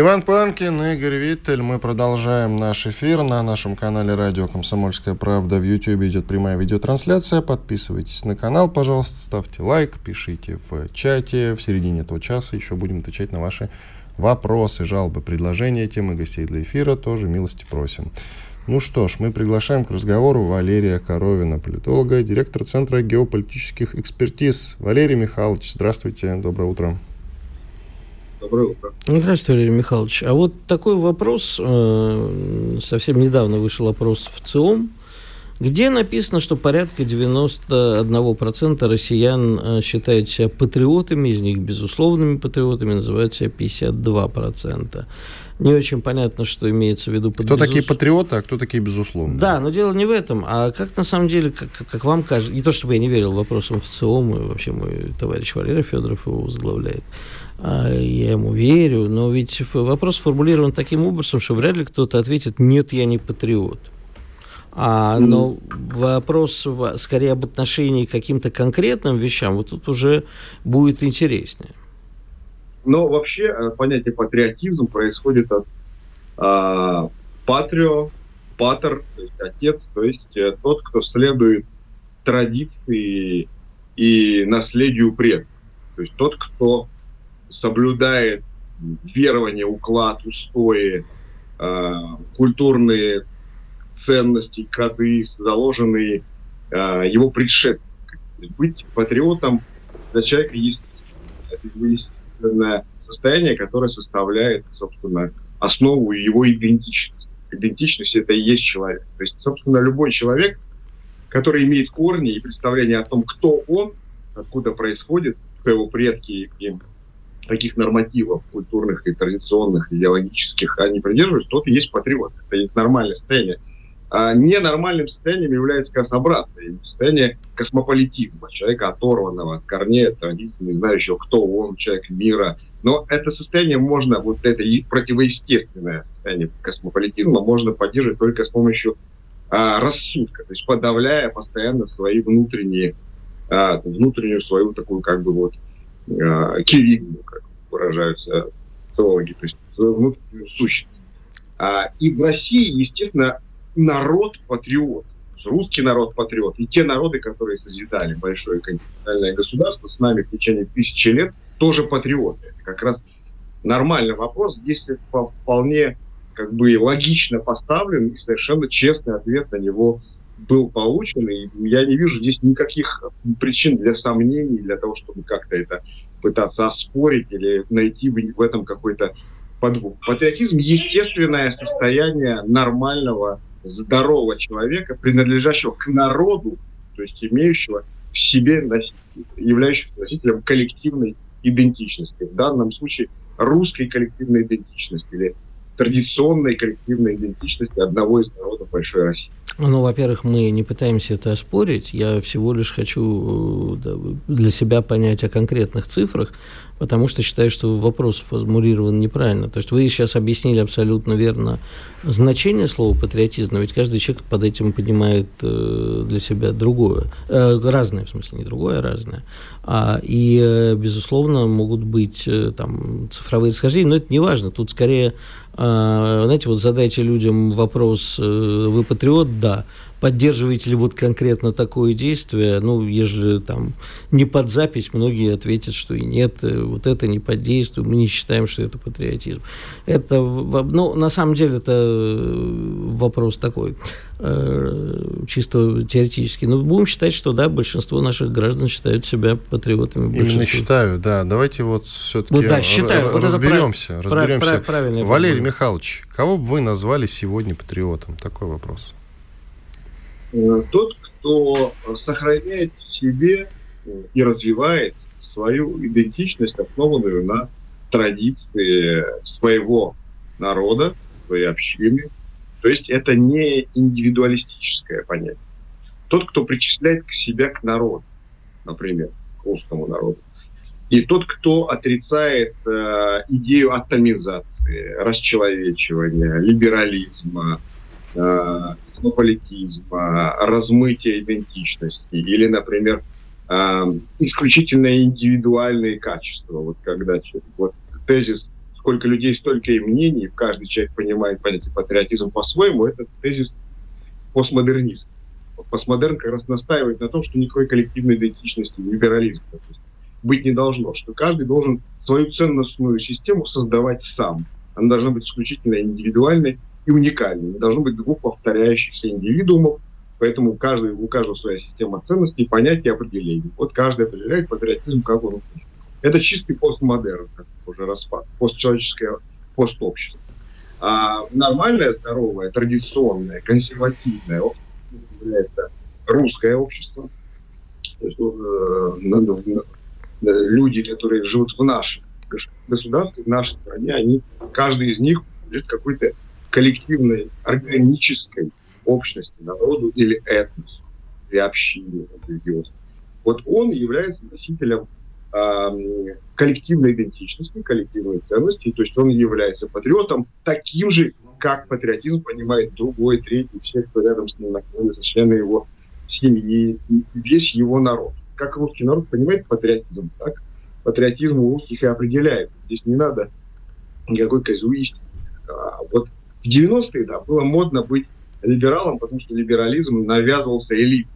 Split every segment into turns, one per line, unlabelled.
Иван Панкин, Игорь Виттель. Мы продолжаем наш эфир на нашем канале Радио Комсомольская правда. В YouTube идет прямая видеотрансляция. Подписывайтесь на канал, пожалуйста, ставьте лайк, пишите в чате. В середине этого часа еще будем отвечать на ваши вопросы, жалобы, предложения, темы гостей для эфира. Тоже милости просим. Ну что ж, мы приглашаем к разговору Валерия Коровина, политолога, директора Центра геополитических экспертиз. Валерий Михайлович, здравствуйте, доброе утро.
Доброе утро. Здравствуйте, Валерий Михайлович. А вот такой вопрос. Э, совсем недавно вышел опрос в ЦИОМ, где написано, что порядка 91% россиян э, считают себя патриотами, из них безусловными патриотами, называют себя 52%. Не очень понятно, что имеется в виду
под Кто безус... такие патриоты, а кто такие безусловные?
Да, но дело не в этом. А как на самом деле, как, как вам кажется, не то чтобы я не верил вопросам в ЦИОМ, и вообще мой товарищ Валерий Федоров его возглавляет, а, я ему верю, но ведь вопрос формулирован таким образом, что вряд ли кто-то ответит «нет, я не патриот». А, но вопрос скорее об отношении к каким-то конкретным вещам, вот тут уже будет интереснее.
Но вообще э, понятие патриотизм происходит от а, патрио, патер, то есть отец, то есть э, тот, кто следует традиции и наследию предков. То есть тот, кто соблюдает верование, уклад, устои, э, культурные ценности, коды, заложенные э, его предшественниками. Быть патриотом для человека есть это естественное состояние, которое составляет, собственно, основу его идентичности. Идентичность – это и есть человек. То есть, собственно, любой человек, который имеет корни и представление о том, кто он, откуда происходит, кто его предки и таких нормативов культурных и традиционных, идеологических они придерживаются, тот и есть патриот. Это нормальное состояние. А ненормальным состоянием является как раз обратное состояние космополитизма, человека оторванного от корней, от традиций, не знающего, кто он, человек мира. Но это состояние можно, вот это и противоестественное состояние космополитизма можно поддерживать только с помощью а, рассудка, то есть подавляя постоянно свои внутренние, а, внутреннюю свою такую как бы вот э, киригму, как выражаются социологи, то есть свою внутреннюю сущность. А, и в России, естественно, народ патриот, русский народ патриот, и те народы, которые созидали большое континентальное государство с нами в течение тысячи лет, тоже патриоты. Это как раз нормальный вопрос. Здесь вполне как бы логично поставлен и совершенно честный ответ на него был получен, и я не вижу здесь никаких причин для сомнений, для того, чтобы как-то это пытаться оспорить или найти в этом какой-то подвох. Патриотизм – естественное состояние нормального, здорового человека, принадлежащего к народу, то есть имеющего в себе, являющегося носителем коллективной идентичности. В данном случае русской коллективной идентичности или традиционной коллективной идентичности одного из народов Большой России.
Ну, во-первых, мы не пытаемся это оспорить. Я всего лишь хочу э, для себя понять о конкретных цифрах, потому что считаю, что вопрос формулирован неправильно. То есть вы сейчас объяснили абсолютно верно значение слова патриотизм, но ведь каждый человек под этим понимает э, для себя другое. Э, разное, в смысле, не другое, а разное. А, и, безусловно, могут быть там цифровые расхождения, но это не важно. Тут скорее знаете, вот задайте людям вопрос, э, вы патриот, да, поддерживаете ли вот конкретно такое действие, ну, ежели там не под запись, многие ответят, что и нет, э, вот это не под действие, мы не считаем, что это патриотизм. Это, ну, на самом деле, это э, вопрос такой, чисто теоретически. Но будем считать, что, да, большинство наших граждан считают себя патриотами.
Именно считаю, да. Давайте вот все-таки ну, да, считаю. разберемся. Вот разберемся. Прав, Валерий Михайлович, кого бы вы назвали сегодня патриотом? Такой вопрос.
Э, тот, кто сохраняет в себе и развивает свою идентичность, основанную на традиции своего народа, своей общины. То есть это не индивидуалистическое понятие. Тот, кто причисляет к себя к народу, например, к русскому народу, и тот, кто отрицает э, идею атомизации, расчеловечивания, либерализма, э, космополитизма, размытия идентичности или, например, э, исключительно индивидуальные качества. Вот когда вот, тезис «сколько людей, столько и мнений», каждый человек понимает понятие патриотизм по-своему, это тезис постмодернист. Постмодерн как раз настаивает на том, что никакой коллективной идентичности, либерализма быть не должно, что каждый должен свою ценностную систему создавать сам. Она должна быть исключительно индивидуальной и уникальной. Не должно быть двух повторяющихся индивидуумов, поэтому каждый, у каждого своя система ценностей, понятий и определений. Вот каждый определяет патриотизм, как он хочет. Это чистый постмодерн, как уже распад, постчеловеческое постобщество. А нормальное, здоровое, традиционное, консервативное общество является русское общество. То есть, э, люди, которые живут в нашем государстве, в нашей стране, они, каждый из них принадлежит какой-то коллективной, органической общности, народу или этносу, или общине религиозной. Вот он является носителем э, коллективной идентичности, коллективной ценности, то есть он является патриотом таким же, как патриотизм понимает другой, третий, все, кто рядом с ним находится, члены его семьи, весь его народ как русский народ понимает патриотизм, так патриотизм у русских и определяет. Здесь не надо никакой казуистики. А вот в 90-е, да, было модно быть либералом, потому что либерализм навязывался элит,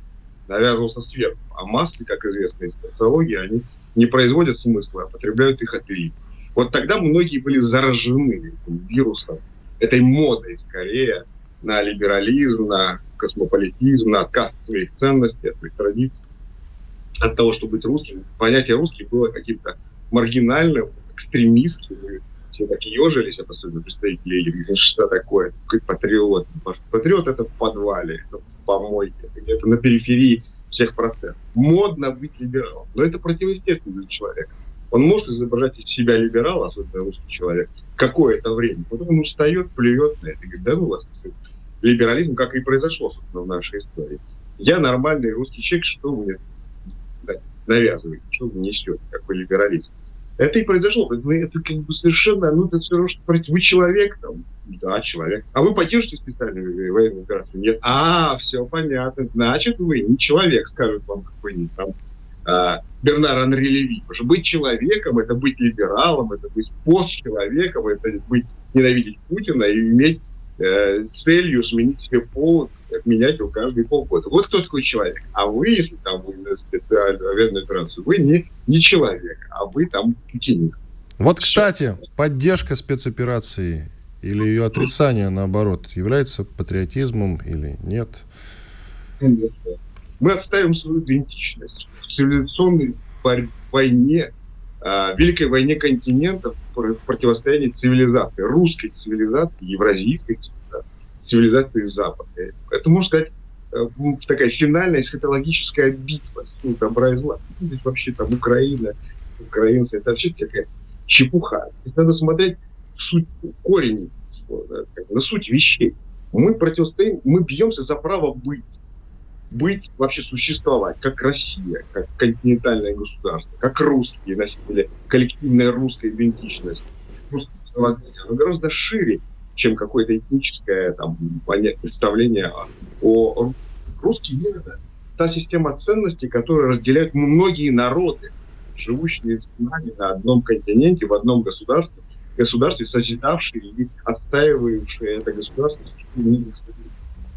навязывался сверху. А массы, как известно из социологии, они не производят смысла, а потребляют их от элит. Вот тогда многие были заражены этим вирусом, этой модой скорее на либерализм, на космополитизм, на отказ от своих ценностей, от своих традиций от того, чтобы быть русским. Понятие русский было каким-то маргинальным, экстремистским. Все так ежились, это особенно представители Игоря, что такое, какой патриот. Патриот это в подвале, это в помойке, где-то на периферии всех процессов. Модно быть либералом, но это противоестественно для человека. Он может изображать из себя либерала, особенно русский человек, какое-то время. Потом он устает, плюет на это говорит, да ну вас, либерализм, как и произошло, собственно, в нашей истории. Я нормальный русский человек, что мне навязываете, что вы несете, какой либерализм. Это и произошло. Это как бы совершенно, ну, это все равно, что вы человек, там, да, человек. А вы поддержите специальную военную операцию? Нет. А, все понятно. Значит, вы не человек, скажет вам какой-нибудь там а, Бернар Анри Леви. Потому что быть человеком – это быть либералом, это быть постчеловеком, это быть ненавидеть Путина и иметь э, целью сменить себе пол, менять его каждые полгода. Вот кто такой человек. А вы, если там вы на специальную военную операцию, вы не, не человек, а вы там путиник.
Вот, кстати, поддержка спецоперации или ее отрицание, наоборот, является патриотизмом или нет?
Конечно. Мы отставим свою идентичность. В цивилизационной войне, э, Великой войне континентов, в противостоянии цивилизации, русской цивилизации, евразийской цивилизации, цивилизации Запада. Это, можно сказать, э, такая финальная эсхатологическая битва сил добра и зла. Здесь вообще там Украина, украинцы, это вообще такая чепуха. Здесь надо смотреть в суть, корень, на суть вещей. Мы противостоим, мы бьемся за право быть. Быть, вообще существовать, как Россия, как континентальное государство, как русские носители, коллективная русская идентичность. Русское оно гораздо шире, чем какое-то этническое там, представление о русский мир. Это та система ценностей, которую разделяют многие народы, живущие с нами на одном континенте, в одном государстве, государстве, созидавшие и отстаивающие это государство.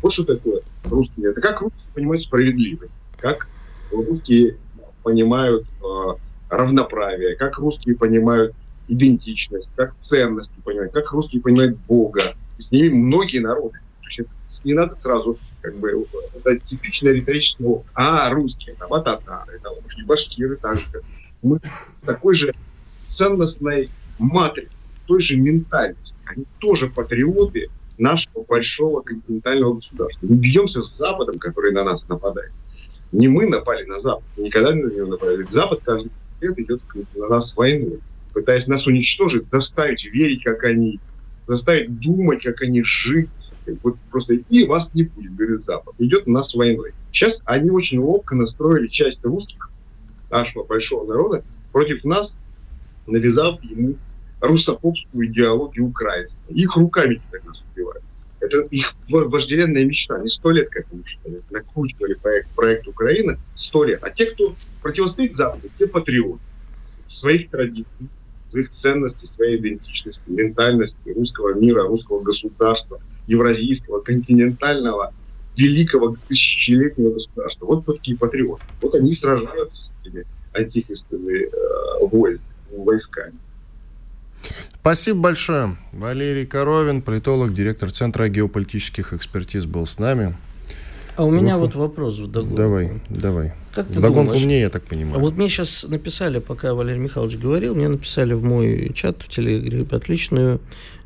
Вот что такое русский мир. Это как русские понимают справедливость, как русские понимают э, равноправие, как русские понимают идентичность, как ценности понимать, как русские понимают Бога. С ними многие народы. То есть не надо сразу, как бы, это типичное риторическое а, русские, там, а татары, там, и башкиры также. Мы такой же ценностной матрицы, той же ментальности. Они тоже патриоты нашего большого континентального государства. Мы бьемся с Западом, который на нас нападает. Не мы напали на Запад, никогда не напали. Запад каждый лет идет на нас войной пытаясь нас уничтожить, заставить верить, как они, заставить думать, как они жить. Вот просто и вас не будет, говорит Запад. Идет у нас войной. Сейчас они очень ловко настроили часть русских, нашего большого народа, против нас, навязав ему русофобскую идеологию украинцев. Их руками теперь нас убивают. Это их вожделенная мечта. Они сто лет к этому что накручивали проект, проект Украины, сто лет. А те, кто противостоит Западу, те патриоты своих традиций, своих ценностей, своей идентичности, ментальности русского мира, русского государства, евразийского, континентального, великого тысячелетнего государства. Вот такие патриоты. Вот они сражаются с этими антихристовыми э, войск, войсками.
Спасибо большое. Валерий Коровин, политолог, директор Центра геополитических экспертиз был с нами.
А у меня вот вопрос вдогонку.
Давай, давай.
Как ты
Вдогонку
думаешь?
мне, я так понимаю.
А вот мне сейчас написали, пока Валерий Михайлович говорил, мне написали в мой чат в Телеграме отличную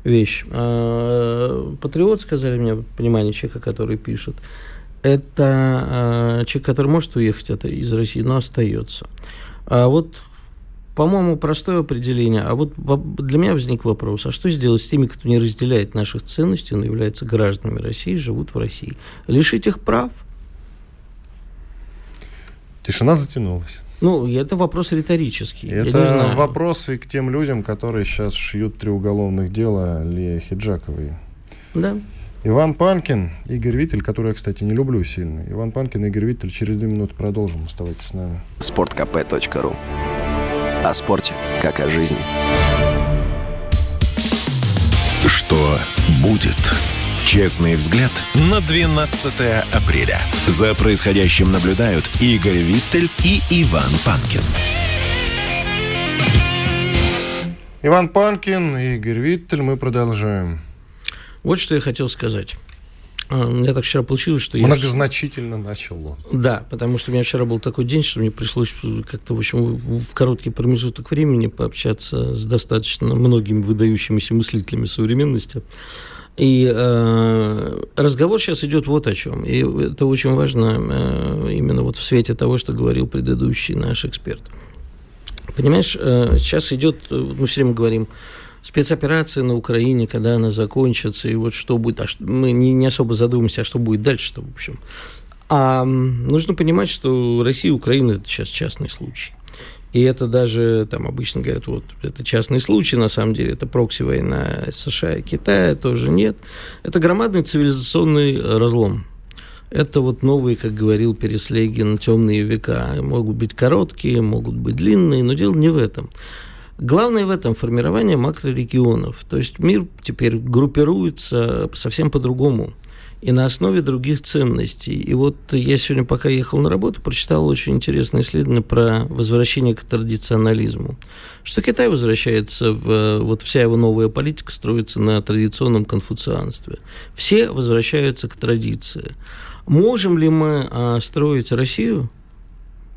вещь. А, Патриот, сказали мне, понимание человека, который пишет, это а, человек, который может уехать это из России, но остается. А вот по-моему, простое определение. А вот для меня возник вопрос, а что сделать с теми, кто не разделяет наших ценностей, но являются гражданами России, живут в России? Лишить их прав?
Тишина затянулась.
Ну, это вопрос риторический.
Это вопросы к тем людям, которые сейчас шьют три уголовных дела Лия Хиджаковой.
Да.
Иван Панкин, Игорь Виттель, который я, кстати, не люблю сильно. Иван Панкин, Игорь Виттель. Через две минуты продолжим. Оставайтесь с нами.
sportkp.ru О спорте, как о жизни.
Что будет? Честный взгляд на 12 апреля. За происходящим наблюдают Игорь Виттель и Иван Панкин.
Иван Панкин, Игорь Виттель. Мы продолжаем.
Вот что я хотел сказать. А, меня так вчера получилось, что я...
Многозначительно начал он.
Да, потому что у меня вчера был такой день, что мне пришлось как-то, в общем, в короткий промежуток времени пообщаться с достаточно многими выдающимися мыслителями современности. И э, разговор сейчас идет вот о чем. И это очень важно э, именно вот в свете того, что говорил предыдущий наш эксперт. Понимаешь, э, сейчас идет, мы все время говорим, спецоперация на Украине, когда она закончится, и вот что будет, а что, мы не, не особо задумываемся, а что будет дальше-то, в общем. А нужно понимать, что Россия и Украина – это сейчас частный случай. И это даже, там обычно говорят, вот, это частный случай, на самом деле, это прокси-война США и Китая, тоже нет. Это громадный цивилизационный разлом. Это вот новые, как говорил Переслегин, темные века. Могут быть короткие, могут быть длинные, но дело не в этом. Главное в этом формирование макрорегионов. То есть мир теперь группируется совсем по-другому и на основе других ценностей. И вот я сегодня, пока ехал на работу, прочитал очень интересное исследование про возвращение к традиционализму. Что Китай возвращается, в, вот вся его новая политика строится на традиционном конфуцианстве. Все возвращаются к традиции. Можем ли мы а, строить Россию,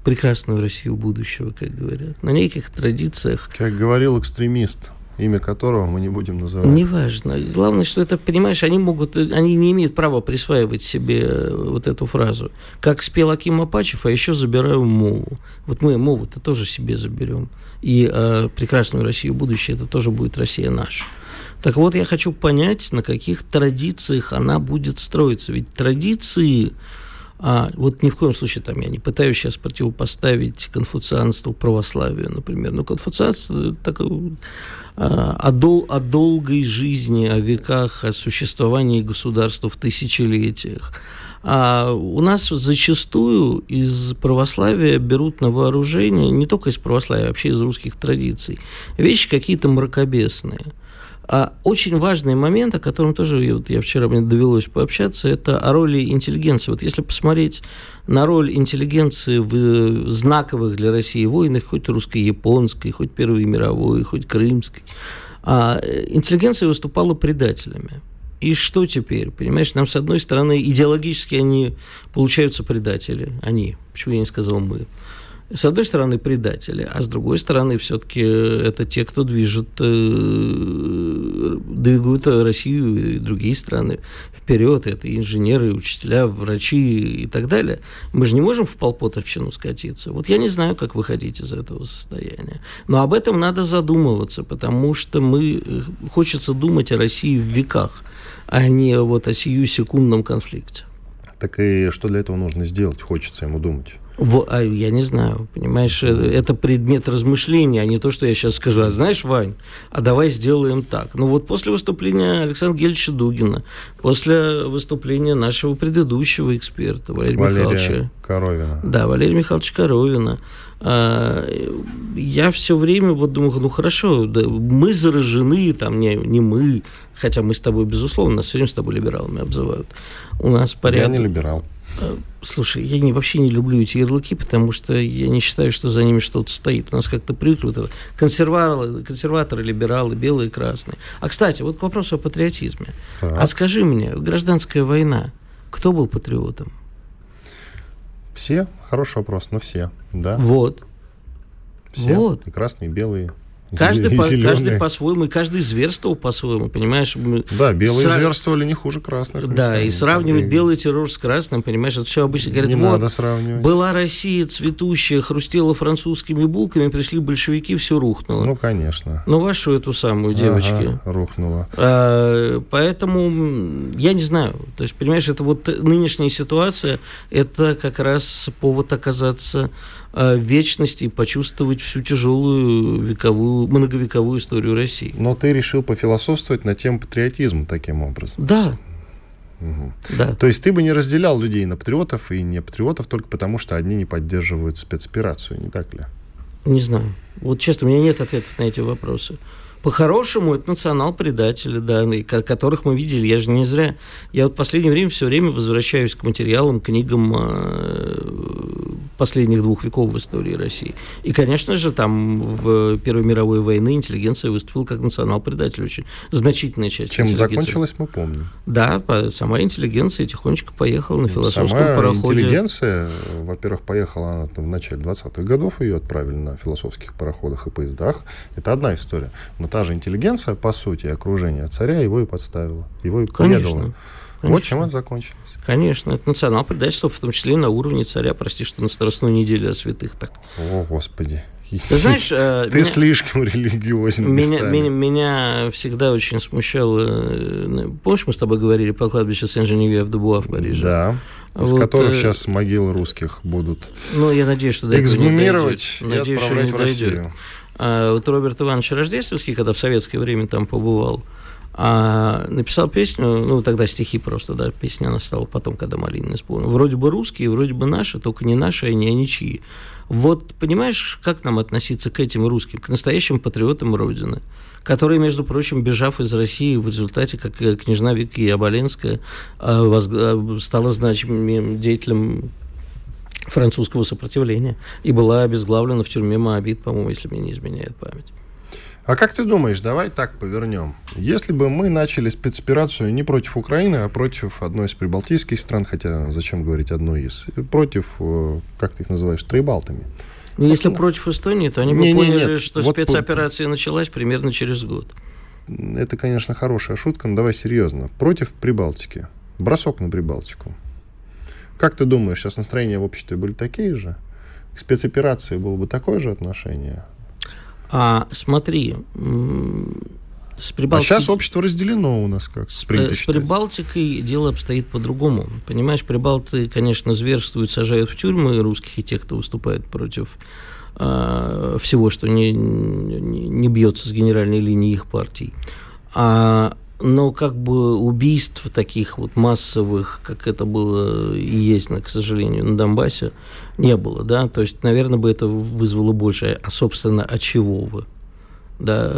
прекрасную Россию будущего, как говорят, на неких традициях.
Как говорил экстремист, имя которого мы не будем называть.
Неважно. Главное, что это, понимаешь, они могут, они не имеют права присваивать себе вот эту фразу. Как спел Аким Апачев, а еще забираю Мову. Вот мы Мову-то тоже себе заберем. И э, прекрасную Россию будущее, это тоже будет Россия наша. Так вот, я хочу понять, на каких традициях она будет строиться. Ведь традиции а, вот ни в коем случае там я не пытаюсь сейчас противопоставить конфуцианству православию, например. Но конфуцианство так, а, о, дол, о долгой жизни, о веках, о существовании государства в тысячелетиях. А у нас зачастую из православия берут на вооружение, не только из православия, а вообще из русских традиций, вещи какие-то мракобесные – а очень важный момент, о котором тоже вот я вчера мне довелось пообщаться, это о роли интеллигенции. Вот если посмотреть на роль интеллигенции в э, знаковых для России войнах, хоть русско-японской, хоть Первой мировой, хоть крымской, а интеллигенция выступала предателями. И что теперь? Понимаешь, нам, с одной стороны, идеологически они получаются предатели. Они. Почему я не сказал мы? С одной стороны, предатели, а с другой стороны, все-таки это те, кто движет э, двигают Россию и другие страны вперед. Это инженеры, учителя, врачи и так далее. Мы же не можем в полпотовщину скатиться. Вот я не знаю, как выходить из этого состояния. Но об этом надо задумываться, потому что мы э, хочется думать о России в веках, а не вот о сию секундном конфликте.
Так и что для этого нужно сделать, хочется ему думать?
В, а я не знаю, понимаешь, э, это предмет размышления, а не то, что я сейчас скажу. А знаешь, Вань, а давай сделаем так. Ну вот после выступления Александра Гельевича Дугина, после выступления нашего предыдущего эксперта Валерия, Валерия Михайловича.
Коровина.
Да, Валерия Михайловича Коровина. А, я все время вот думаю, ну хорошо, да, мы заражены, там не, не мы, хотя мы с тобой, безусловно, нас все время с тобой либералами обзывают. У нас порядок...
Я не либерал.
Э, слушай, я не, вообще не люблю эти ярлыки, потому что я не считаю, что за ними что-то стоит. У нас как-то привыкли вот это консерваторы, консерваторы, либералы, белые, красные. А, кстати, вот к вопросу о патриотизме. Так. А скажи мне, гражданская война, кто был патриотом?
Все? Хороший вопрос, но все, да.
Вот.
Все? Вот. И красные, и белые.
Каждый, по, каждый по-своему, и каждый зверствовал по-своему, понимаешь?
Да, белые Сра... зверствовали не хуже красных.
Да, и сравнивать и... белый террор с красным, понимаешь, это все обычно говорят,
не вот, надо сравнивать.
была Россия цветущая, хрустела французскими булками, пришли большевики, все рухнуло.
Ну, конечно.
Ну, вашу эту самую, девочки.
Ага, рухнуло.
А, поэтому, я не знаю, то есть, понимаешь, это вот нынешняя ситуация, это как раз повод оказаться Э, вечности и почувствовать всю тяжелую вековую, многовековую историю России.
Но ты решил пофилософствовать на тему патриотизма таким образом.
Да.
Угу. Да. То есть ты бы не разделял людей на патриотов и не патриотов только потому, что одни не поддерживают спецоперацию, не так ли?
Не знаю. Вот честно, у меня нет ответов на эти вопросы. По-хорошему, это национал-предатели, да, которых мы видели. Я же не зря. Я вот в последнее время все время возвращаюсь к материалам, книгам э, последних двух веков в истории России. И, конечно же, там в Первой мировой войны интеллигенция выступила как национал-предатель. Очень значительная часть
Чем закончилось, мы помним.
Да, сама интеллигенция тихонечко поехала на философском
сама
пароходе.
интеллигенция, во-первых, поехала она в начале 20-х годов, ее отправили на философских пароходах и поездах. Это одна история. Но та же интеллигенция, по сути, окружение царя его и подставила, его и
предала. Конечно.
Вот чем это закончилось.
Конечно, это национальное предательство, в том числе на уровне царя, прости, что на Страстную неделю о святых так.
О, Господи.
Ты знаешь, э,
ты меня, слишком религиозен.
Меня, меня, меня всегда очень смущало. Э, помнишь, мы с тобой говорили про кладбище Сен-Женевье в Дубуа в Париже?
Да. Вот, из которых э, сейчас могилы русских будут
ну, я надеюсь, что до
эксгумировать
не дойдет. Надеюсь, что не в Россию. Дойдет. А вот Роберт Иванович Рождественский, когда в советское время там побывал, а написал песню, ну, тогда стихи просто, да, песня она стала потом, когда Малинин исполнил. Вроде бы русские, вроде бы наши, только не наши, а не а ничьи. Вот понимаешь, как нам относиться к этим русским, к настоящим патриотам Родины, которые, между прочим, бежав из России в результате, как княжна Вика Оболенская а, а, стала значимым деятелем французского сопротивления и была обезглавлена в тюрьме Моабит, по-моему, если мне не изменяет память.
А как ты думаешь, давай так повернем. Если бы мы начали спецоперацию не против Украины, а против одной из прибалтийских стран, хотя зачем говорить одной из, против, э, как ты их называешь, трибалтами.
Ну, если вот, против Эстонии, то они бы не, поняли, нет, что вот спецоперация по... началась примерно через год.
Это, конечно, хорошая шутка, но давай серьезно. Против Прибалтики. Бросок на Прибалтику. Как ты думаешь, сейчас настроения в обществе были такие же? К спецоперации было бы такое же отношение?
А смотри,
с Прибалтикой... А сейчас общество разделено у нас как
с, с Прибалтикой дело обстоит по-другому. Понимаешь, прибалты, конечно, зверствуют, сажают в тюрьмы русских и тех, кто выступает против э, всего, что не, не, не бьется с генеральной линии их партий. А но как бы убийств таких вот массовых, как это было и есть, к сожалению, на Донбассе, не было, да, то есть, наверное, бы это вызвало больше, а, собственно, от чего вы? Да,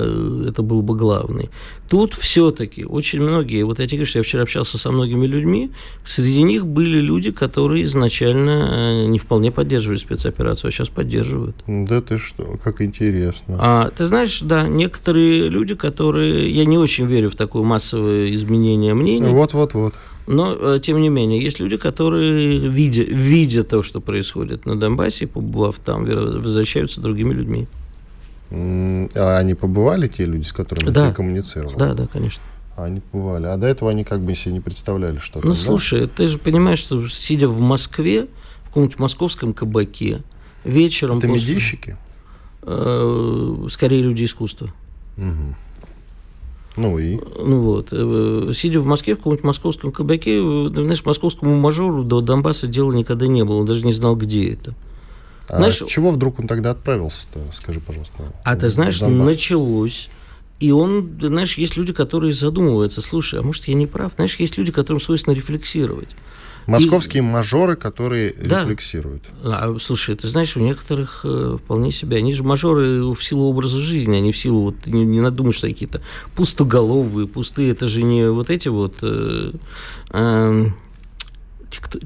это был бы главный. Тут все-таки очень многие, вот я тебе говорю, что я вчера общался со многими людьми, среди них были люди, которые изначально э, не вполне поддерживали спецоперацию, а сейчас поддерживают.
Да ты что, как интересно.
А, ты знаешь, да, некоторые люди, которые, я не очень верю в такое массовое изменение мнений.
Вот-вот-вот.
Но, э, тем не менее, есть люди, которые, видя, видя то, что происходит на Донбассе, побывав там, возвращаются другими людьми.
А они побывали, те люди, с которыми
да.
ты коммуницировал?
Да, да, конечно.
Они побывали. А до этого они как бы себе не представляли, что
Ну, слушай, ты же понимаешь, что сидя в Москве, в каком-нибудь московском кабаке, вечером...
Это после... медийщики?
Э, скорее люди искусства.
Угу. Ну и?
Ну вот. Э, сидя в Москве, в каком-нибудь московском кабаке, э, знаешь, московскому мажору до Донбасса дела никогда не было. Он даже не знал, где это.
А знаешь, чего вдруг он тогда отправился-то, скажи, пожалуйста?
А ты знаешь, Донбасс? началось и он, знаешь, есть люди, которые задумываются, слушай, а может я не прав? Знаешь, есть люди, которым свойственно рефлексировать.
Московские и... мажоры, которые да. рефлексируют.
А, слушай, ты знаешь, у некоторых э, вполне себе, они же мажоры в силу образа жизни, они в силу, вот, не, не что какие-то пустоголовые, пустые, это же не вот эти вот... Э, э,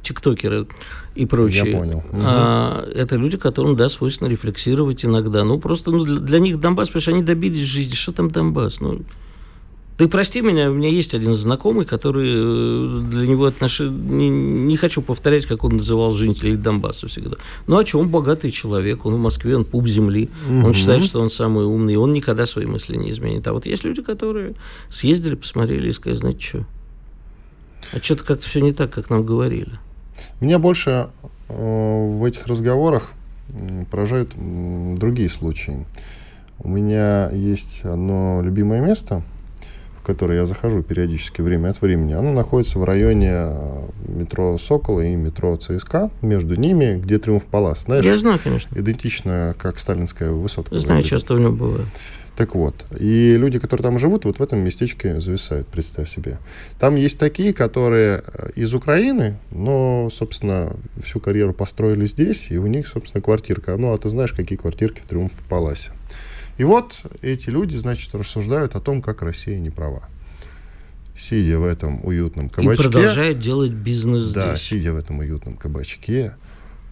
тиктокеры и прочие.
Я понял. Угу.
А, это люди, которым, да, свойственно рефлексировать иногда. Ну, просто ну, для, для них Донбасс, потому что они добились жизни. Что там Донбасс? Ну, ты прости меня, у меня есть один знакомый, который э, для него отношения... Не, не хочу повторять, как он называл жителей Донбасса всегда. Ну, а что, он богатый человек, он в Москве, он пуп земли, угу. он считает, что он самый умный, он никогда свои мысли не изменит. А вот есть люди, которые съездили, посмотрели и сказали, знаете что, а что-то как-то все не так, как нам говорили.
Меня больше э, в этих разговорах поражают другие случаи. У меня есть одно любимое место, в которое я захожу периодически время от времени. Оно находится в районе э, метро «Сокола» и метро «ЦСКА». Между ними, где «Триумф Палас».
Знаешь, я знаю, конечно.
Идентично, как сталинская высотка.
Знаю, часто в нем бывает.
Так вот, и люди, которые там живут, вот в этом местечке зависают, представь себе. Там есть такие, которые э, из Украины, но, собственно, всю карьеру построили здесь, и у них, собственно, квартирка. Ну, а ты знаешь, какие квартирки в Триумф в Паласе. И вот эти люди, значит, рассуждают о том, как Россия не права. Сидя в этом уютном кабачке...
И продолжает делать бизнес
да,
здесь.
сидя в этом уютном кабачке,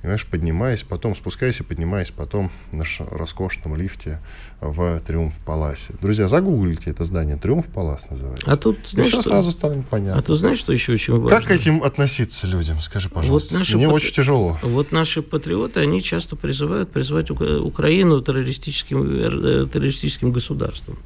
Понимаешь, поднимаясь, потом спускаясь и поднимаясь потом на роскошном лифте в Триумф Паласе. Друзья, загуглите это здание. Триумф Палас называется.
А тут, знаешь,
что... сразу станет понятно.
А тут знаешь, что еще очень важно?
Как к этим относиться людям, скажи, пожалуйста. Вот Мне пат... очень тяжело.
Вот наши патриоты, они часто призывают призывать Украину террористическим, э, террористическим государством.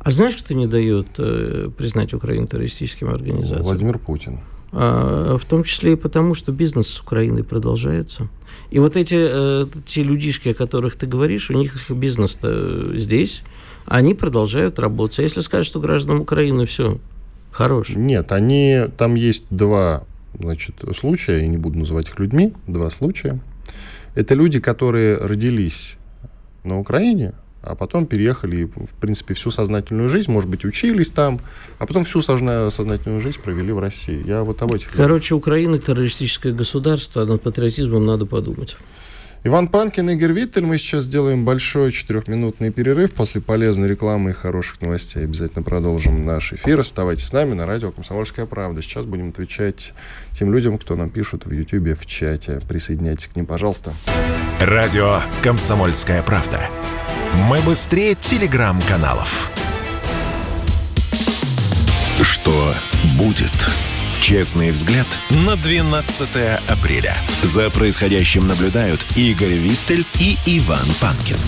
А знаешь, кто не дает э, признать Украину террористическим организацией?
Владимир Путин.
А, в том числе и потому, что бизнес с Украиной продолжается. И вот эти э, те людишки, о которых ты говоришь, у них бизнес-то здесь, они продолжают работать. А если скажешь, что гражданам Украины все хорош?
Нет, они, там есть два значит, случая, я не буду называть их людьми, два случая. Это люди, которые родились на Украине, а потом переехали, в принципе, всю сознательную жизнь, может быть, учились там, а потом всю сознательную жизнь провели в России. Я вот об этих...
Короче, Украина террористическое государство, а над патриотизмом надо подумать.
Иван Панкин, Игорь Виттель. Мы сейчас сделаем большой четырехминутный перерыв. После полезной рекламы и хороших новостей обязательно продолжим наш эфир. Оставайтесь с нами на радио «Комсомольская правда». Сейчас будем отвечать тем людям, кто нам пишут в Ютьюбе, в чате. Присоединяйтесь к ним, пожалуйста.
Радио «Комсомольская правда». Мы быстрее телеграм-каналов. Что будет? Честный взгляд на 12 апреля. За происходящим наблюдают Игорь Виттель и Иван Панкин.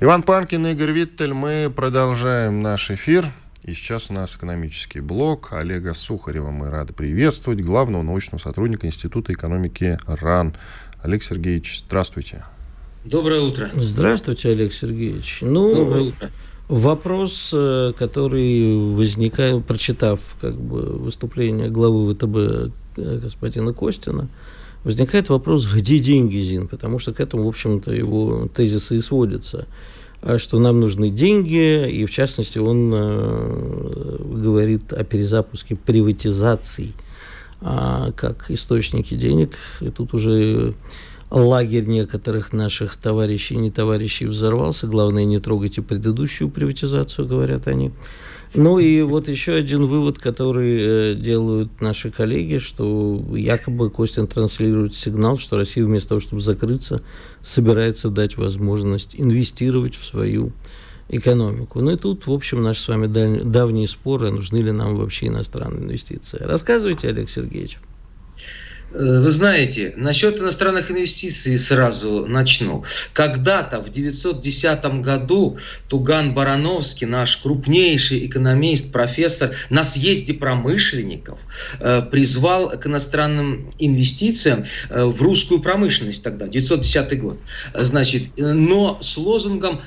Иван Панкин, Игорь Виттель. Мы продолжаем наш эфир. И сейчас у нас экономический блок. Олега Сухарева мы рады приветствовать, главного научного сотрудника Института экономики РАН. Олег Сергеевич, здравствуйте.
Доброе утро.
Здравствуйте, Олег Сергеевич. Ну,
Доброе утро.
Вопрос, э, который возникает, прочитав как бы, выступление главы ВТБ э, господина Костина, возникает вопрос, где деньги, Зин? Потому что к этому, в общем-то, его тезисы и сводятся а что нам нужны деньги, и в частности он э, говорит о перезапуске приватизаций а, как источники денег. И тут уже лагерь некоторых наших товарищей и не товарищей взорвался. Главное, не трогайте предыдущую приватизацию, говорят они. Ну и вот еще один вывод, который э, делают наши коллеги, что якобы Костин транслирует сигнал, что Россия вместо того, чтобы закрыться, собирается дать возможность инвестировать в свою экономику. Ну и тут, в общем, наши с вами давние споры, нужны ли нам вообще иностранные инвестиции. Рассказывайте, Олег Сергеевич.
Э, вы знаете, насчет иностранных инвестиций сразу начну. Когда-то в 910 году Туган Барановский, наш крупнейший экономист, профессор, на съезде промышленников э, призвал к иностранным инвестициям э, в русскую промышленность тогда, 910 год. Значит, но с лозунгом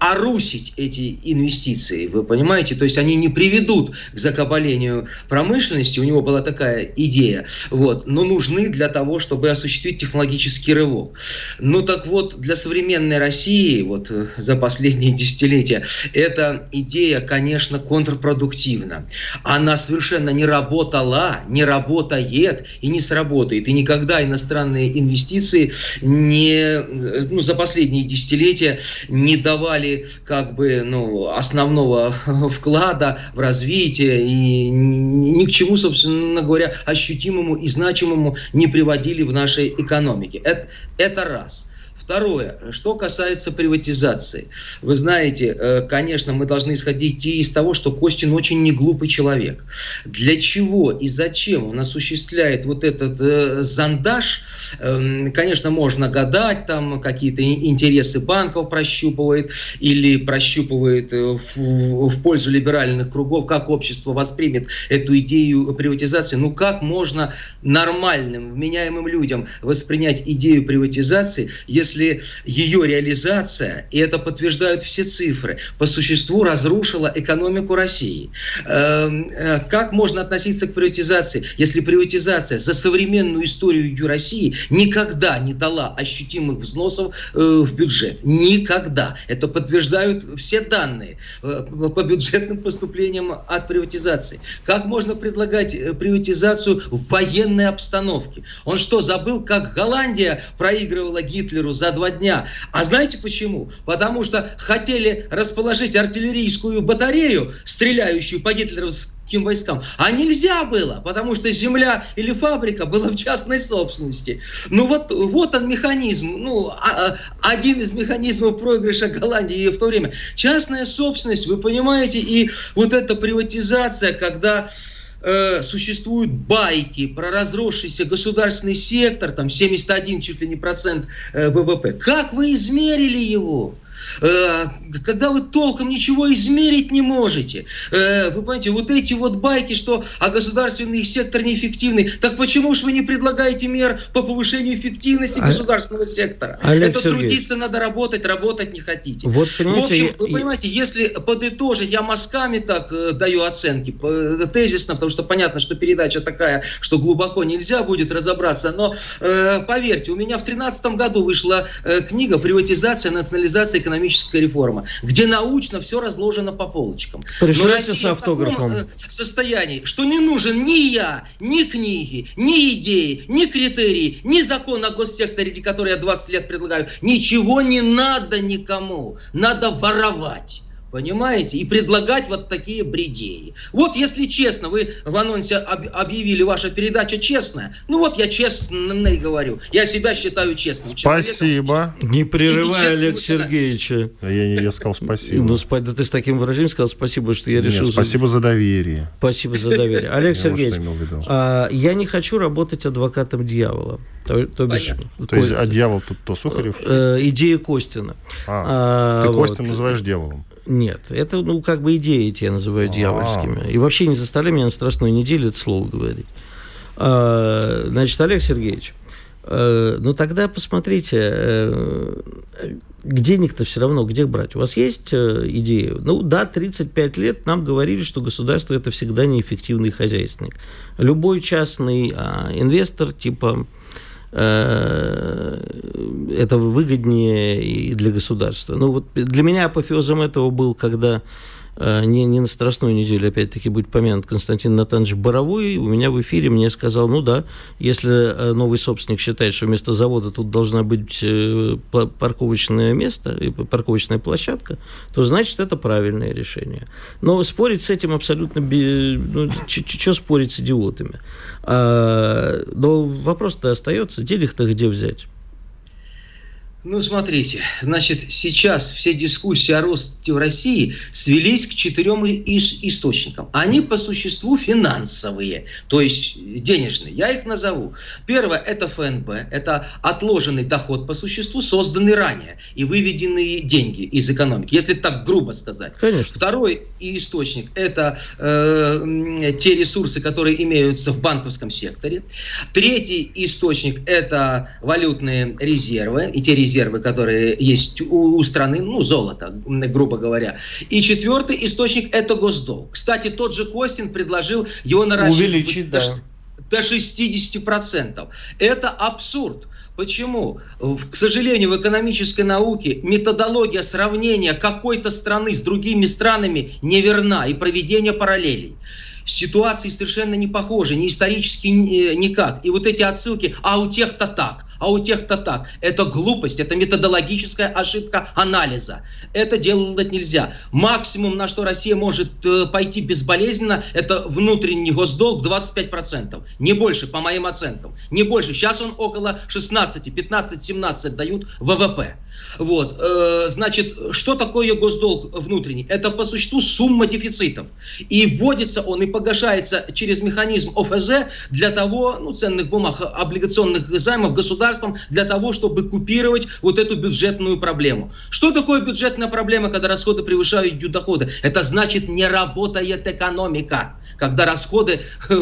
орусить эти инвестиции, вы понимаете? То есть они не приведут к закабалению промышленности, у него была такая идея вот, но нужны для того, чтобы осуществить технологический рывок. Ну так вот, для современной России вот э, за последние десятилетия эта идея, конечно, контрпродуктивна. Она совершенно не работала, не работает и не сработает. И никогда иностранные инвестиции не, э, ну, за последние десятилетия не давали как бы ну, основного вклада в развитие и ни к чему, собственно говоря, ощутимому и значимому не приводили в нашей экономике. Это, это раз. Второе, что касается приватизации. Вы знаете, э, конечно, мы должны исходить из того, что Костин очень неглупый человек. Для чего и зачем он осуществляет вот этот э, зондаж, эм, конечно, можно гадать, там какие-то интересы банков прощупывает или прощупывает э, в, в пользу либеральных кругов, как общество воспримет эту идею приватизации. Ну как можно нормальным, вменяемым людям воспринять идею приватизации, если если ее реализация, и это подтверждают все цифры, по существу разрушила экономику России. Эм, э, как можно относиться к приватизации, если приватизация за современную историю России никогда не дала ощутимых взносов э, в бюджет? Никогда. Это подтверждают все данные э, по бюджетным поступлениям от приватизации. Как можно предлагать приватизацию в военной обстановке? Он что, забыл, как Голландия проигрывала Гитлеру за два дня. А знаете почему? Потому что хотели расположить артиллерийскую батарею, стреляющую по гитлеровским войскам, а нельзя было, потому что земля или фабрика была в частной собственности. Ну вот, вот он механизм, ну, а, а, один из механизмов проигрыша Голландии в то время. Частная собственность, вы понимаете, и вот эта приватизация, когда существуют байки про разросшийся государственный сектор, там 71 чуть ли не процент э, ВВП. Как вы измерили его? Э, когда вы толком ничего измерить не можете. Э, вы понимаете, вот эти вот байки, что а государственный сектор неэффективный, так почему же вы не предлагаете мер по повышению эффективности а... государственного сектора? Олег Это Сергеевич. трудиться надо работать, работать не хотите. Вот, понимаете, В общем, вы понимаете, если подытожить, я мазками так э, даю оценки, тезисно, потому что понятно, что передача такая, что глубоко нельзя будет разобраться, но поверьте, у меня в 2013 году вышла книга «Приватизация, национализация экономики экономическая реформа, где научно все разложено по полочкам.
Пришлите с автографом. В
таком э, состоянии, что не нужен ни я, ни книги, ни идеи, ни критерии, ни закон о госсекторе, который я 20 лет предлагаю. Ничего не надо никому. Надо воровать понимаете, и предлагать вот такие бредеи. Вот, если честно, вы в анонсе об, объявили, ваша передача честная, ну вот я честно и говорю, я себя считаю честным
Спасибо.
Не прерывай Олег Сергеевича.
Да я, я сказал спасибо.
Ну, да ты с таким выражением сказал спасибо, что я решил... Нет,
спасибо за доверие.
Спасибо за доверие. Олег Сергеевич, а, я не хочу работать адвокатом дьявола. То, то, бишь,
то есть, а дьявол тут то Сухарев?
Э, идея Костина.
А, а, ты вот. Костина называешь дьяволом?
Нет, это, ну, как бы идеи эти я называю А-а-а. дьявольскими. И вообще не заставляй меня на Страстной неделе это слово говорить. А, значит, Олег Сергеевич, э, ну тогда посмотрите, э, денег-то все равно где брать? У вас есть э, идея? Ну да, 35 лет нам говорили, что государство это всегда неэффективный хозяйственник. Любой частный а, инвестор типа это выгоднее и для государства. Ну вот для меня апофеозом этого был, когда Э, не, не на Страстную неделю, опять-таки, будет помянут Константин Натанович Боровой, у меня в эфире мне сказал, ну да, если э, новый собственник считает, что вместо завода тут должна быть э, парковочное место, парковочная площадка, то значит это правильное решение. Но спорить с этим абсолютно... Ну, что спорить с идиотами? А, но вопрос-то остается, денег-то где взять?
Ну, смотрите, значит, сейчас все дискуссии о росте в России свелись к четырем источникам. Они по существу финансовые, то есть денежные. Я их назову. Первое – это ФНБ, это отложенный доход по существу, созданный ранее и выведенные деньги из экономики, если так грубо сказать. Конечно. Второй источник – это э, те ресурсы, которые имеются в банковском секторе. Третий источник – это валютные резервы и те резервы, резервы, которые есть у, у страны, ну, золото, грубо говоря. И четвертый источник – это госдолг. Кстати, тот же Костин предложил его наращивать Увеличить, до, да. до 60%. Это абсурд. Почему? К сожалению, в экономической науке методология сравнения какой-то страны с другими странами неверна и проведение параллелей ситуации совершенно не похожи, ни исторически э, никак. И вот эти отсылки, а у тех-то так, а у тех-то так, это глупость, это методологическая ошибка анализа. Это делать нельзя. Максимум, на что Россия может э, пойти безболезненно, это внутренний госдолг 25%. Не больше, по моим оценкам. Не больше. Сейчас он около 16, 15, 17 дают ВВП. Вот. Э, значит, что такое госдолг внутренний? Это по существу сумма дефицитов. И вводится он и погашается через механизм ОФЗ для того, ну, ценных бумаг, облигационных займов государством, для того, чтобы купировать вот эту бюджетную проблему. Что такое бюджетная проблема, когда расходы превышают доходы? Это значит, не работает экономика, когда расходы э,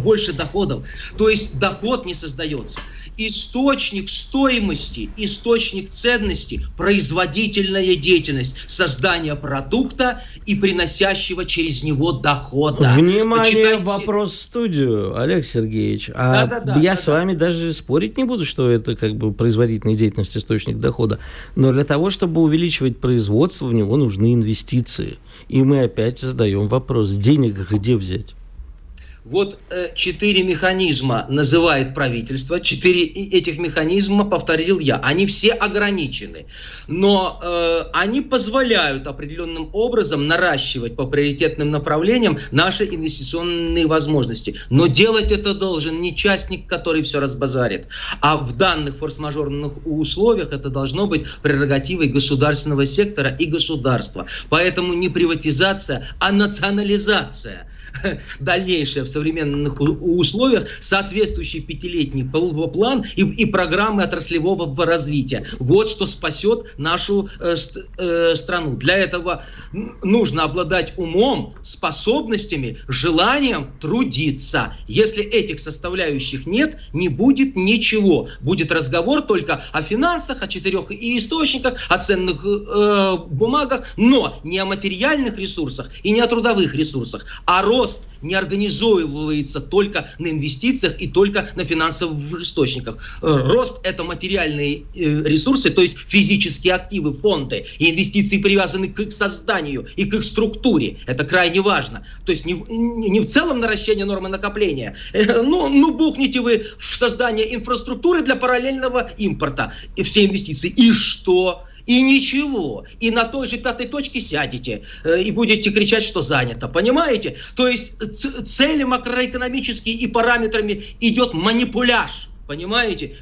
больше доходов. То есть доход не создается источник стоимости, источник ценности, производительная деятельность, создание продукта и приносящего через него дохода.
Внимание, Почитайте... вопрос в студию, Олег Сергеевич. А да, да, да, я да, с вами да. даже спорить не буду, что это как бы производительная деятельность, источник дохода. Но для того, чтобы увеличивать производство, в него нужны инвестиции. И мы опять задаем вопрос, денег где взять?
Вот э, четыре механизма называет правительство, четыре этих механизма повторил я. Они все ограничены, но э, они позволяют определенным образом наращивать по приоритетным направлениям наши инвестиционные возможности. Но делать это должен не частник, который все разбазарит, а в данных форс-мажорных условиях это должно быть прерогативой государственного сектора и государства. Поэтому не приватизация, а национализация – дальнейшее в современных условиях, соответствующий пятилетний план и, и программы отраслевого развития. Вот что спасет нашу э, э, страну. Для этого нужно обладать умом, способностями, желанием трудиться. Если этих составляющих нет, не будет ничего. Будет разговор только о финансах, о четырех источниках, о ценных э, бумагах, но не о материальных ресурсах и не о трудовых ресурсах, а рост рост не организовывается только на инвестициях и только на финансовых источниках. Э, рост – это материальные э, ресурсы, то есть физические активы, фонды. И инвестиции привязаны к их созданию и к их структуре. Это крайне важно. То есть не, не в целом наращение нормы накопления. Э, ну, ну, бухните вы в создание инфраструктуры для параллельного импорта и все инвестиции. И что? И ничего. И на той же пятой точке сядете э, и будете кричать, что занято. Понимаете? То есть цели макроэкономические и параметрами идет манипуляж понимаете,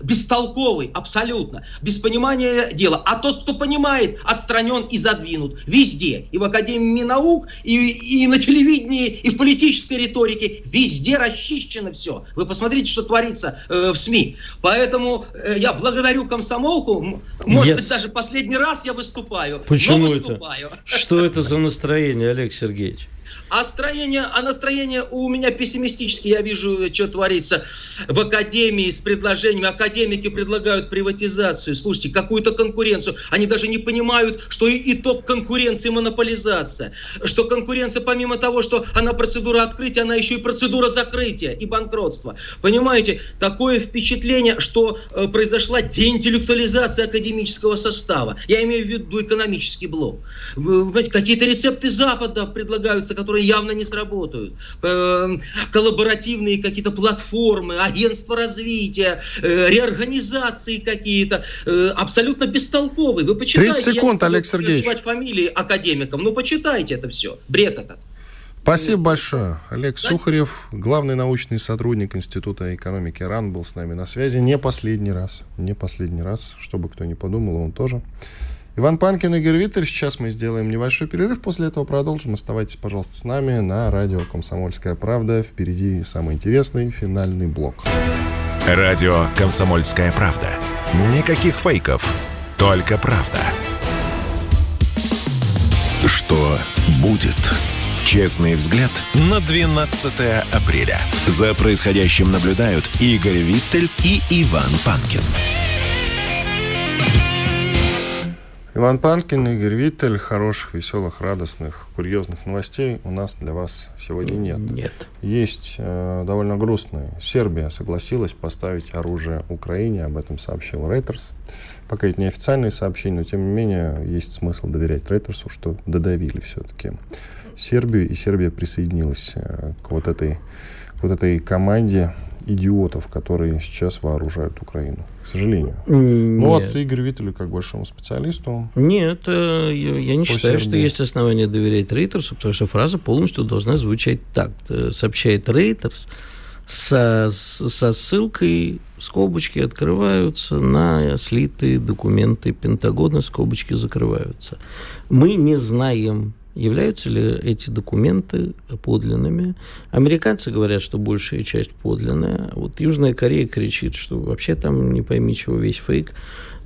бестолковый, абсолютно, без понимания дела. А тот, кто понимает, отстранен и задвинут везде, и в Академии наук, и, и на телевидении, и в политической риторике, везде расчищено все. Вы посмотрите, что творится э, в СМИ. Поэтому э, я благодарю комсомолку, может yes. быть, даже последний раз я выступаю,
Почему но выступаю. Это? Что это за настроение, Олег Сергеевич?
А настроение, а настроение у меня пессимистическое. Я вижу, что творится в академии с предложениями. Академики предлагают приватизацию. Слушайте, какую-то конкуренцию. Они даже не понимают, что и итог конкуренции монополизация. Что конкуренция, помимо того, что она процедура открытия, она еще и процедура закрытия и банкротства. Понимаете, такое впечатление, что э, произошла деинтеллектуализация академического состава. Я имею в виду экономический блок. Какие-то рецепты Запада предлагаются, которые явно не сработают. Эм, коллаборативные какие-то платформы, агентства развития, э, реорганизации какие-то, э, абсолютно бестолковые. Вы почитайте.
30 секунд, Олег Сергеевич.
фамилии академикам. Ну, почитайте это все. Бред этот.
Спасибо большое. Олег Сухарев, главный научный сотрудник Института экономики РАН, был с нами на связи. Не последний раз. Не последний раз. Чтобы кто не подумал, он тоже. Иван Панкин, Игорь Виттель. Сейчас мы сделаем небольшой перерыв. После этого продолжим. Оставайтесь, пожалуйста, с нами на радио «Комсомольская правда». Впереди самый интересный финальный блок.
Радио «Комсомольская правда». Никаких фейков, только правда. Что будет? Честный взгляд на 12 апреля. За происходящим наблюдают Игорь Виттель и Иван Панкин.
Иван Панкин, Игорь Виттель. Хороших, веселых, радостных, курьезных новостей у нас для вас сегодня нет.
Нет.
Есть э, довольно грустные. Сербия согласилась поставить оружие Украине, об этом сообщил Reuters. Пока это не официальные сообщения, но тем не менее есть смысл доверять Рейтерсу, что додавили все-таки Сербию, и Сербия присоединилась э, к вот этой, к вот этой команде идиотов, которые сейчас вооружают Украину. К сожалению. Ну, вот Игорь Виттелю, как большому специалисту.
Нет, э, я, я не считаю, что есть основания доверять Рейтерсу, потому что фраза полностью должна звучать так. Э, сообщает Рейтерс со, со ссылкой, скобочки открываются на слитые документы Пентагона, скобочки закрываются. Мы не знаем, Являются ли эти документы подлинными? Американцы говорят, что большая часть подлинная. Вот Южная Корея кричит, что вообще там не пойми чего, весь фейк.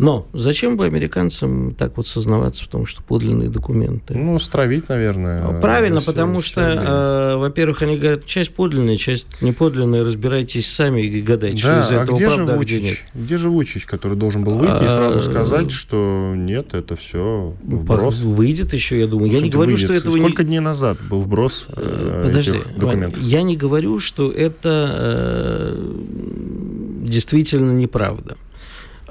Но зачем бы американцам так вот сознаваться в том, что подлинные документы?
Ну, стравить, наверное.
А, правильно, потому что, э, во-первых, они говорят, часть подлинная, часть неподлинная, разбирайтесь сами и гадайте, да, что из этого а где правда,
же
Вучич?
а где нет. Где же Вучич, который должен был выйти а, и сразу сказать, что нет, это все вброс?
Выйдет еще, я думаю. Я не говорю, выйдет. что этого
Сколько не... дней назад был вброс э, Подожди, этих документов?
я не говорю, что это э, действительно неправда.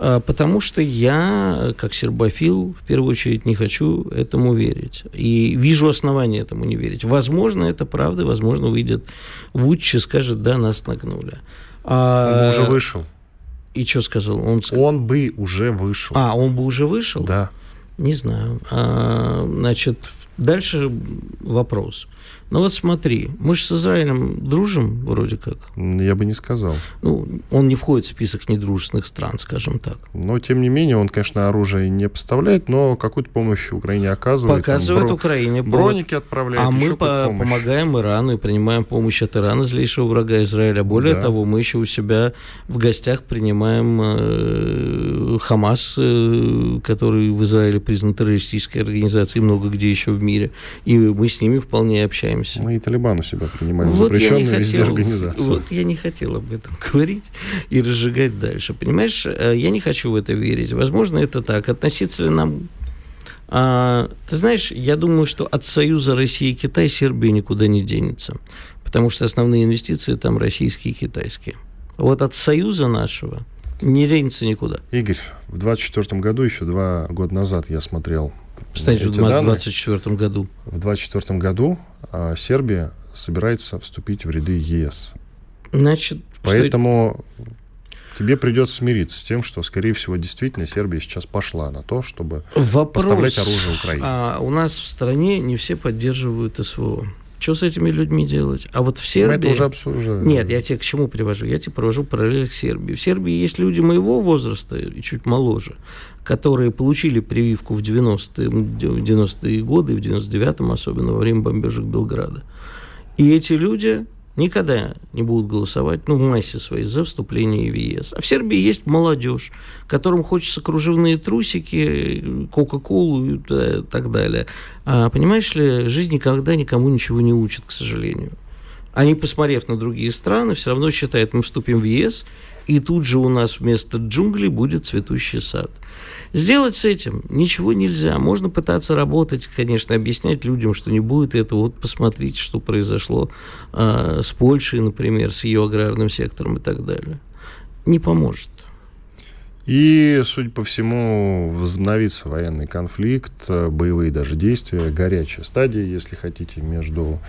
А, потому что я, как сербофил, в первую очередь не хочу этому верить. И вижу основания этому не верить. Возможно, это правда, возможно, выйдет Вуччи скажет, да, нас нагнули.
А... Он уже вышел.
И что сказал?
Он, он бы уже вышел.
А, он бы уже вышел?
Да.
Не знаю. А, значит, дальше вопрос. Ну вот смотри, мы же с Израилем дружим вроде как.
Я бы не сказал.
Ну, он не входит в список недружественных стран, скажем так.
Но, тем не менее, он, конечно, оружие не поставляет, но какую-то помощь Украине оказывает.
Показывает там, бро... Украине.
Броники отправляет,
А мы по помогаем Ирану и принимаем помощь от Ирана, злейшего врага Израиля. Более да. того, мы еще у себя в гостях принимаем э, Хамас, э, который в Израиле признан террористической организацией, много где еще в мире. И мы с ними вполне общаемся.
Мы и Талибан у себя принимаем, вот запрещенную везде организацию.
Вот я не хотел об этом говорить и разжигать дальше. Понимаешь, э, я не хочу в это верить. Возможно, это так. Относиться ли нам а, ты знаешь, я думаю, что от союза России и Китая Сербия никуда не денется, потому что основные инвестиции там российские и китайские. Вот от союза нашего не денется никуда.
Игорь, в 24 году, еще два года назад я смотрел
кстати, в 2024 году.
В 2024 году а, Сербия собирается вступить в ряды ЕС.
Значит,
Поэтому тебе придется смириться с тем, что, скорее всего, действительно Сербия сейчас пошла на то, чтобы Вопрос, поставлять оружие Украине.
А у нас в стране не все поддерживают СВО. Что с этими людьми делать? А вот в Сербии... Мы
это уже обсуждаем.
Нет, я тебе к чему привожу? Я тебе провожу параллель к Сербии. В Сербии есть люди моего возраста и чуть моложе, которые получили прививку в 90-е, 90 годы, в 99-м, особенно во время бомбежек Белграда. И эти люди никогда не будут голосовать, ну, в массе своей, за вступление в ЕС. А в Сербии есть молодежь, которым хочется кружевные трусики, Кока-Колу и так далее. А, понимаешь ли, жизнь никогда никому ничего не учит, к сожалению. Они, посмотрев на другие страны, все равно считают, мы вступим в ЕС, и тут же у нас вместо джунглей будет цветущий сад. Сделать с этим ничего нельзя. Можно пытаться работать, конечно, объяснять людям, что не будет этого. Вот посмотрите, что произошло э, с Польшей, например, с ее аграрным сектором и так далее. Не поможет.
И, судя по всему, возобновится военный конфликт, боевые даже действия, горячая стадия, если хотите, между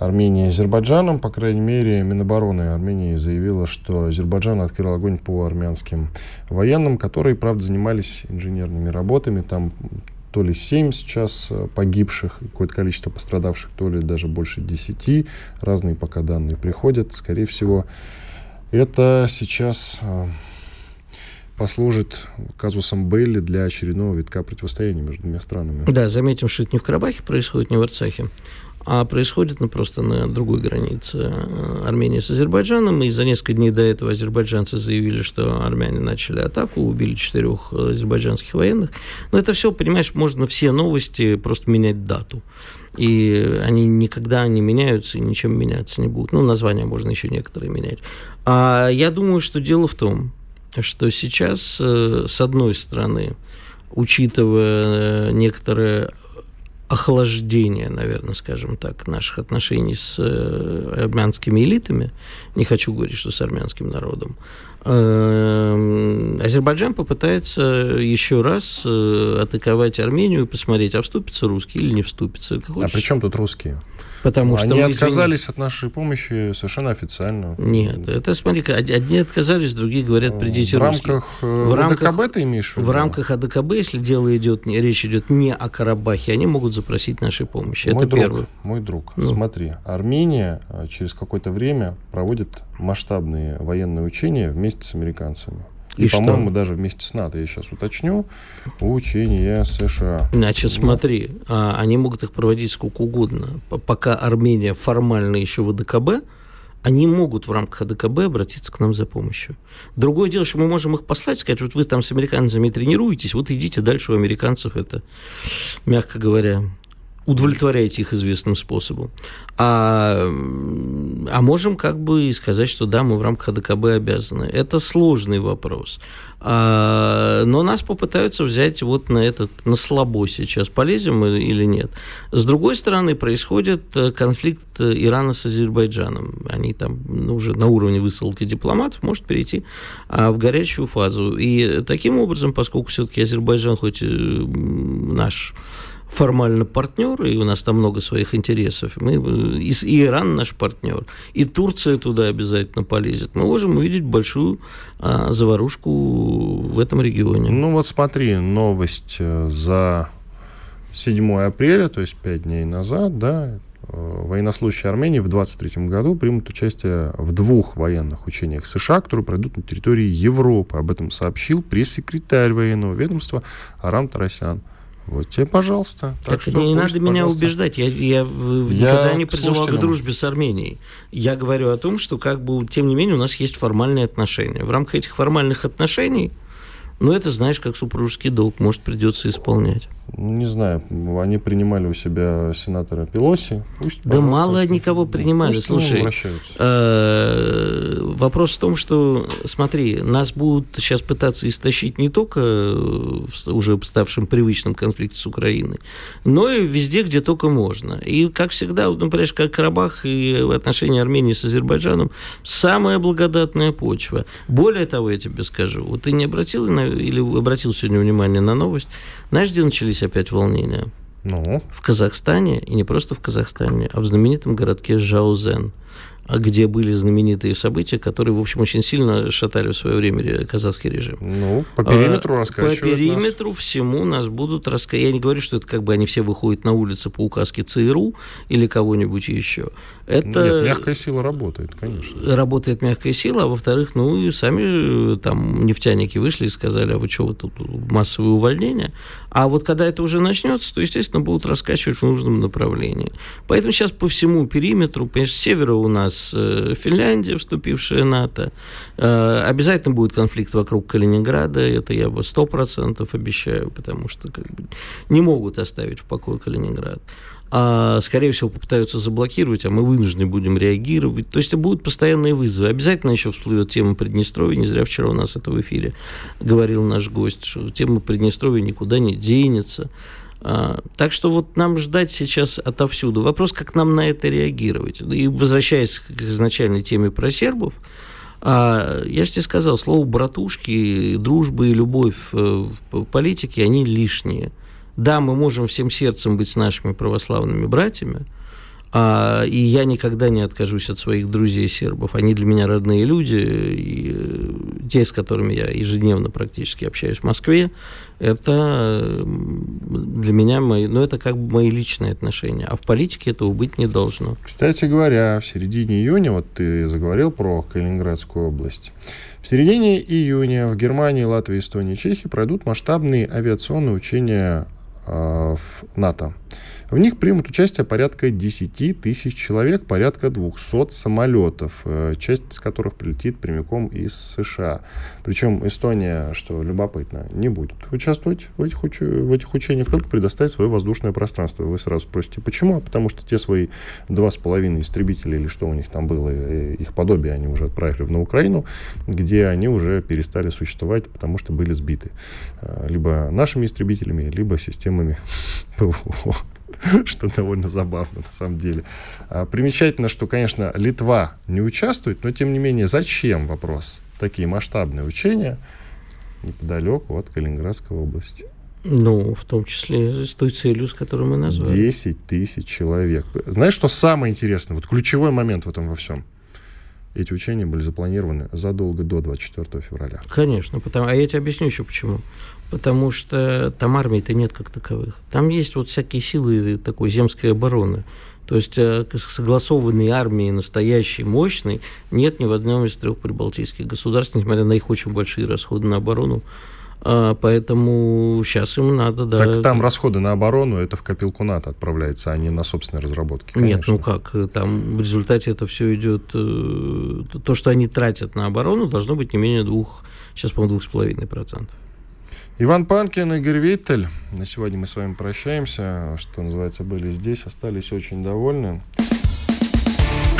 Арменией и Азербайджаном. По крайней мере, Минобороны Армении заявила, что Азербайджан открыл огонь по армянским военным, которые, правда, занимались инженерными работами. Там то ли 7 сейчас э, погибших, какое-то количество пострадавших, то ли даже больше 10. Разные пока данные приходят. Скорее всего, это сейчас э, послужит казусом Бейли для очередного витка противостояния между двумя странами.
Да, заметим, что это не в Карабахе происходит, не в Арцахе, а происходит ну, просто на другой границе э, Армении с Азербайджаном. И за несколько дней до этого азербайджанцы заявили, что армяне начали атаку, убили четырех азербайджанских военных. Но это все, понимаешь, можно все новости просто менять дату. И они никогда не меняются и ничем меняться не будут. Ну, названия можно еще некоторые менять. А я думаю, что дело в том, что сейчас, э, с одной стороны, учитывая э, некоторое охлаждение, наверное, скажем так, наших отношений с э, армянскими элитами, не хочу говорить, что с армянским народом, эм, Азербайджан попытается еще раз атаковать Армению и посмотреть, а вступится русский или не вступится.
а при чем тут русские?
Потому что
Они отказались извини... от нашей помощи совершенно официально.
Нет, это, смотри, одни отказались, другие говорят, придите
в рамках,
э,
в рамках АДКБ ты имеешь в виду?
В рамках АДКБ, если дело идет, речь идет не о Карабахе, они могут запросить нашей помощи.
Мой
это
друг,
первое.
Мой друг, ну. смотри, Армения э, через какое-то время проводит масштабные военные учения вместе с американцами. И, и по-моему, даже вместе с НАТО, я сейчас уточню, учения США.
Значит, смотри, а, они могут их проводить сколько угодно. Пока Армения формально еще в АДКБ, они могут в рамках АДКБ обратиться к нам за помощью. Другое дело, что мы можем их послать, сказать, вот вы там с американцами тренируетесь, вот идите дальше у американцев, это, мягко говоря, удовлетворяете их известным способом. А, а можем как бы сказать, что да, мы в рамках АДКБ обязаны. Это сложный вопрос. А, но нас попытаются взять вот на этот, на слабо сейчас, полезем мы или нет. С другой стороны, происходит э, конфликт Ирана с Азербайджаном. Они там ну, уже на уровне высылки дипломатов может перейти а, в горячую фазу. И таким образом, поскольку все-таки Азербайджан хоть наш формально партнер, и у нас там много своих интересов. Мы, и, и Иран наш партнер, и Турция туда обязательно полезет. Мы можем увидеть большую а, заварушку в этом регионе.
Ну вот смотри, новость э, за 7 апреля, то есть 5 дней назад, да, э, военнослужащие Армении в 23 году примут участие в двух военных учениях США, которые пройдут на территории Европы. Об этом сообщил пресс-секретарь военного ведомства Арам Тарасян. Вот тебе, пожалуйста.
Так, так что не пусть, надо меня убеждать. Я, я, я никогда не призывал к дружбе с Арменией. Я говорю о том, что, как бы, тем не менее, у нас есть формальные отношения. В рамках этих формальных отношений но это, знаешь, как супружеский долг, может, придется исполнять.
Не знаю, они принимали у себя сенатора Пелоси.
Пусть, да мало никого принимали. Пусть Слушай, э, вопрос в том, что, смотри, нас будут сейчас пытаться истощить не только в уже ставшем привычном конфликте с Украиной, но и везде, где только можно. И, как всегда, ну, понимаешь, как Карабах и отношения Армении с Азербайджаном, самая благодатная почва. Более того, я тебе скажу, вот ты не обратил на или обратил сегодня внимание на новость. Знаешь, где начались опять волнения?
Ну?
В Казахстане, и не просто в Казахстане, а в знаменитом городке Жаузен. А где были знаменитые события, которые, в общем, очень сильно шатали в свое время казахский режим.
Ну, по периметру а,
По периметру нас. всему нас будут рассказывать. Я не говорю, что это как бы они все выходят на улицы по указке ЦРУ или кого-нибудь еще. Это...
Нет, мягкая сила работает, конечно.
Работает мягкая сила, а во-вторых, ну и сами там нефтяники вышли и сказали, а вы что, вы тут массовые увольнения? А вот когда это уже начнется, то, естественно, будут раскачивать в нужном направлении. Поэтому сейчас по всему периметру, конечно, с севера у нас э, Финляндия, вступившая в НАТО, э, обязательно будет конфликт вокруг Калининграда, это я бы сто процентов обещаю, потому что как бы, не могут оставить в покое Калининград а, скорее всего, попытаются заблокировать, а мы вынуждены будем реагировать. То есть будут постоянные вызовы. Обязательно еще всплывет тема Приднестровья. Не зря вчера у нас это в эфире говорил наш гость, что тема Приднестровья никуда не денется. А, так что вот нам ждать сейчас отовсюду. Вопрос, как нам на это реагировать. И возвращаясь к изначальной теме про сербов, а, я же тебе сказал, слово братушки, дружба и любовь э, в политике, они лишние. Да, мы можем всем сердцем быть с нашими православными братьями, а, и я никогда не откажусь от своих друзей сербов. Они для меня родные люди, и те, с которыми я ежедневно практически общаюсь в Москве, это для меня мои, ну, это как бы мои личные отношения. А в политике этого быть не должно.
Кстати говоря, в середине июня, вот ты заговорил про Калининградскую область, в середине июня в Германии, Латвии, Эстонии Чехии пройдут масштабные авиационные учения э, в НАТО. В них примут участие порядка 10 тысяч человек, порядка 200 самолетов, э, часть из которых прилетит прямиком из США. Причем Эстония, что любопытно, не будет участвовать в этих, уч... в этих учениях, только предоставить свое воздушное пространство. Вы сразу спросите, почему? А потому что те свои два с половиной истребителя или что у них там было, э, их подобие они уже отправили на Украину, где они уже перестали существовать, потому что были сбиты э, либо нашими истребителями, либо системами ПВО. что довольно забавно на самом деле. А, примечательно, что, конечно, Литва не участвует, но тем не менее, зачем вопрос? Такие масштабные учения неподалеку от Калининградской области.
Ну, в том числе с той целью, с которой мы назвали.
10 тысяч человек. Знаешь, что самое интересное? Вот ключевой момент в этом во всем. Эти учения были запланированы задолго до 24 февраля.
Конечно, потому, а я тебе объясню еще почему потому что там армии-то нет как таковых. Там есть вот всякие силы такой земской обороны. То есть э, согласованной армии, настоящей, мощной, нет ни в одном из трех прибалтийских государств, несмотря на их очень большие расходы на оборону. А, поэтому сейчас им надо, да.
Так там расходы на оборону, это в копилку НАТО отправляется, а не на собственные разработки.
Конечно. Нет, ну как, там в результате это все идет, э, то, что они тратят на оборону, должно быть не менее двух, сейчас, по-моему, двух с половиной процентов.
Иван Панкин, Игорь Виттель. На сегодня мы с вами прощаемся. Что называется, были здесь, остались очень довольны.